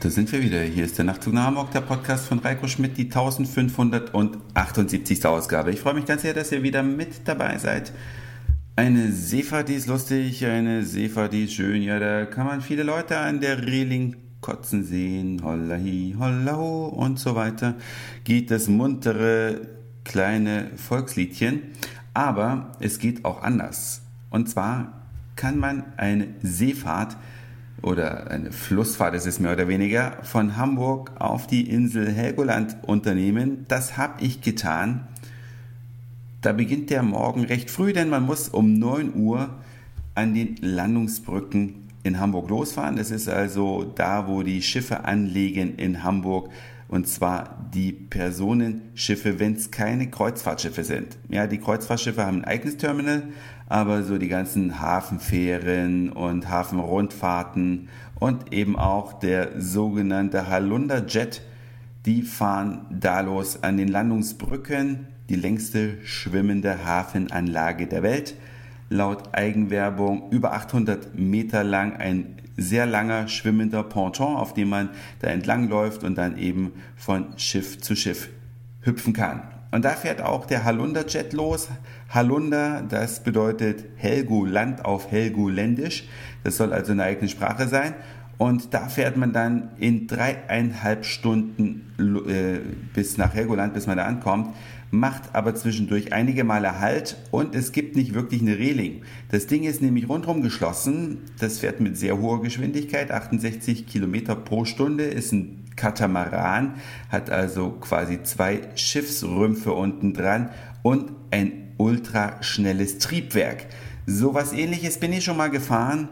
da sind wir wieder. Hier ist der Nachtzug nach Hamburg, der Podcast von Reiko Schmidt, die 1578. Ausgabe. Ich freue mich ganz sehr, dass ihr wieder mit dabei seid. Eine Seefahrt, die ist lustig, eine Seefahrt, die ist schön. Ja, da kann man viele Leute an der Reling kotzen sehen. Hollahi, hollahu und so weiter. Geht das muntere kleine Volksliedchen. Aber es geht auch anders. Und zwar kann man eine Seefahrt oder eine Flussfahrt ist es mehr oder weniger, von Hamburg auf die Insel Helgoland unternehmen. Das habe ich getan. Da beginnt der Morgen recht früh, denn man muss um 9 Uhr an den Landungsbrücken in Hamburg losfahren. Das ist also da, wo die Schiffe anlegen in Hamburg. Und zwar die Personenschiffe, wenn es keine Kreuzfahrtschiffe sind. Ja, die Kreuzfahrtschiffe haben ein eigenes Terminal, aber so die ganzen Hafenfähren und Hafenrundfahrten und eben auch der sogenannte Halunda Jet, die fahren da los an den Landungsbrücken, die längste schwimmende Hafenanlage der Welt. Laut Eigenwerbung über 800 Meter lang ein sehr langer schwimmender Ponton, auf dem man da entlang läuft und dann eben von Schiff zu Schiff hüpfen kann. Und da fährt auch der Halunda-Jet los. Halunda, das bedeutet Helgoland auf Helgoländisch. Das soll also eine eigene Sprache sein. Und da fährt man dann in dreieinhalb Stunden äh, bis nach Helgoland, bis man da ankommt, macht aber zwischendurch einige Male Halt und es gibt nicht wirklich eine Reling. Das Ding ist nämlich rundherum geschlossen. Das fährt mit sehr hoher Geschwindigkeit, 68 Kilometer pro Stunde, ist ein Katamaran, hat also quasi zwei Schiffsrümpfe unten dran und ein ultraschnelles Triebwerk. So was ähnliches bin ich schon mal gefahren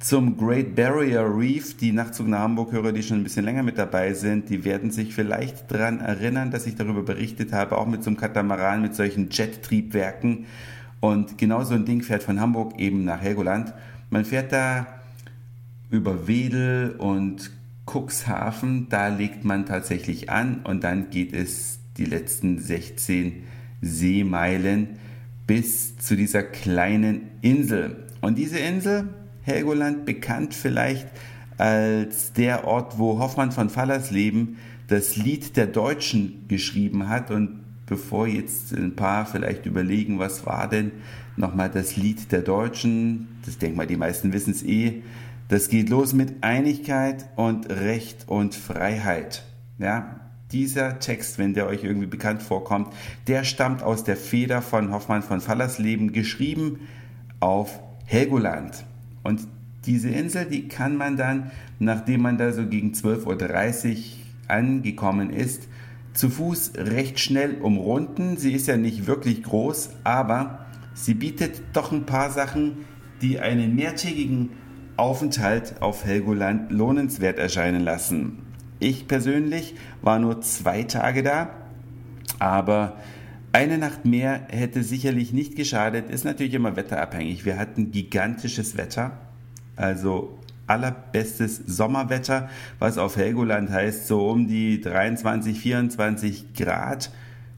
zum Great Barrier Reef. Die Nachtzug nach Hamburg-Hörer, die schon ein bisschen länger mit dabei sind, die werden sich vielleicht daran erinnern, dass ich darüber berichtet habe, auch mit so einem Katamaran mit solchen Jet-Triebwerken. Und genau so ein Ding fährt von Hamburg eben nach Helgoland. Man fährt da über Wedel und Cuxhaven, da legt man tatsächlich an und dann geht es die letzten 16 Seemeilen bis zu dieser kleinen Insel. Und diese Insel, Helgoland, bekannt vielleicht als der Ort, wo Hoffmann von Fallersleben das Lied der Deutschen geschrieben hat. Und bevor jetzt ein paar vielleicht überlegen, was war denn nochmal das Lied der Deutschen, das denke mal, die meisten wissen es eh, das geht los mit Einigkeit und Recht und Freiheit. Ja, dieser Text, wenn der euch irgendwie bekannt vorkommt, der stammt aus der Feder von Hoffmann von Fallersleben, geschrieben auf Helgoland. Und diese Insel, die kann man dann, nachdem man da so gegen 12.30 Uhr angekommen ist, zu Fuß recht schnell umrunden. Sie ist ja nicht wirklich groß, aber sie bietet doch ein paar Sachen, die einen mehrtägigen Aufenthalt auf Helgoland lohnenswert erscheinen lassen. Ich persönlich war nur zwei Tage da, aber eine Nacht mehr hätte sicherlich nicht geschadet, ist natürlich immer wetterabhängig. Wir hatten gigantisches Wetter, also allerbestes Sommerwetter, was auf Helgoland heißt so um die 23, 24 Grad.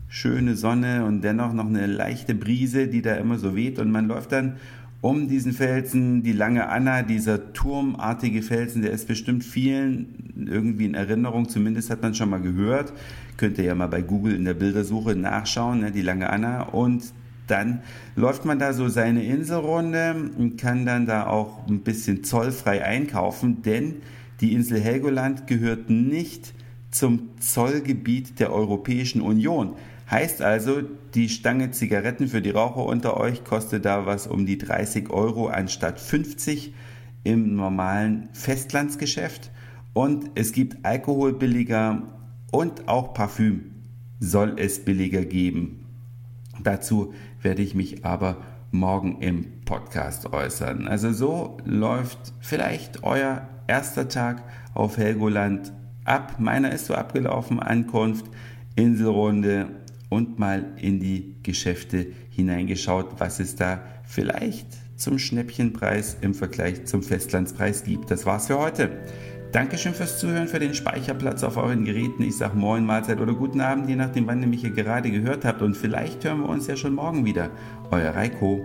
Schöne Sonne und dennoch noch eine leichte Brise, die da immer so weht und man läuft dann um diesen Felsen, die lange Anna, dieser turmartige Felsen, der ist bestimmt vielen irgendwie in Erinnerung, zumindest hat man schon mal gehört. Könnt ihr ja mal bei Google in der Bildersuche nachschauen, ne, die lange Anna. Und dann läuft man da so seine Inselrunde und kann dann da auch ein bisschen zollfrei einkaufen, denn die Insel Helgoland gehört nicht zum Zollgebiet der Europäischen Union. Heißt also, die Stange Zigaretten für die Raucher unter euch kostet da was um die 30 Euro anstatt 50 im normalen Festlandsgeschäft. Und es gibt Alkohol billiger und auch Parfüm soll es billiger geben. Dazu werde ich mich aber morgen im Podcast äußern. Also so läuft vielleicht euer erster Tag auf Helgoland ab. Meiner ist so abgelaufen. Ankunft, Inselrunde, und mal in die Geschäfte hineingeschaut, was es da vielleicht zum Schnäppchenpreis im Vergleich zum Festlandspreis gibt. Das war's für heute. Dankeschön fürs Zuhören, für den Speicherplatz auf euren Geräten. Ich sage Moin, Mahlzeit oder guten Abend, je nachdem, wann ihr mich hier gerade gehört habt. Und vielleicht hören wir uns ja schon morgen wieder. Euer Reiko.